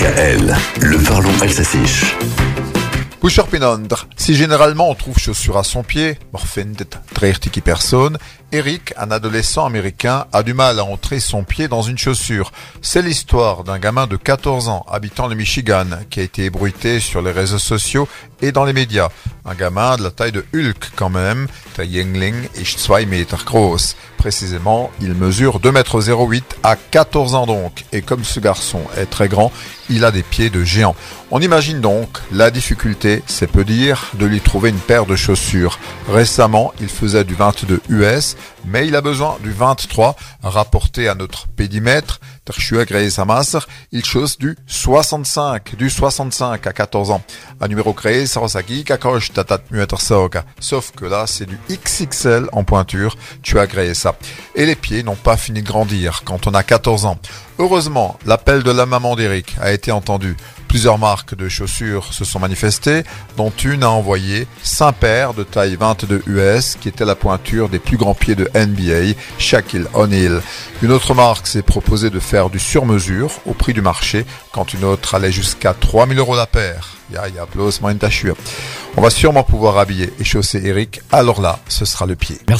DKL, le parlons alsacien. Boucher Pinondre. Si généralement on trouve chaussures à son pied, morfindet qui personne, Eric, un adolescent américain, a du mal à entrer son pied dans une chaussure. C'est l'histoire d'un gamin de 14 ans habitant le Michigan qui a été ébruité sur les réseaux sociaux et dans les médias. Un gamin de la taille de Hulk quand même, der Yingling ist 2 Meter groß. Précisément, il mesure 2 mètres 08 à 14 ans donc. Et comme ce garçon est très grand, il a des pieds de géant. On imagine donc la difficulté, c'est peu dire, de lui trouver une paire de chaussures. Récemment, il faisait du 22 US, mais il a besoin du 23 rapporté à notre pédimètre. Il chose du 65, du 65 à 14 ans. Un numéro créé, Sauf que là, c'est du XXL en pointure. Tu as créé ça. Et les pieds n'ont pas fini de grandir quand on a 14 ans. Heureusement, l'appel de la maman d'Eric a été entendu. Plusieurs marques de chaussures se sont manifestées, dont une a envoyé 5 paires de taille 22 US qui étaient la pointure des plus grands pieds de NBA, Shaquille O'Neal. Une autre marque s'est proposée de faire du sur-mesure au prix du marché, quand une autre allait jusqu'à 3000 euros la paire. On va sûrement pouvoir habiller et chausser Eric, alors là, ce sera le pied. Merci.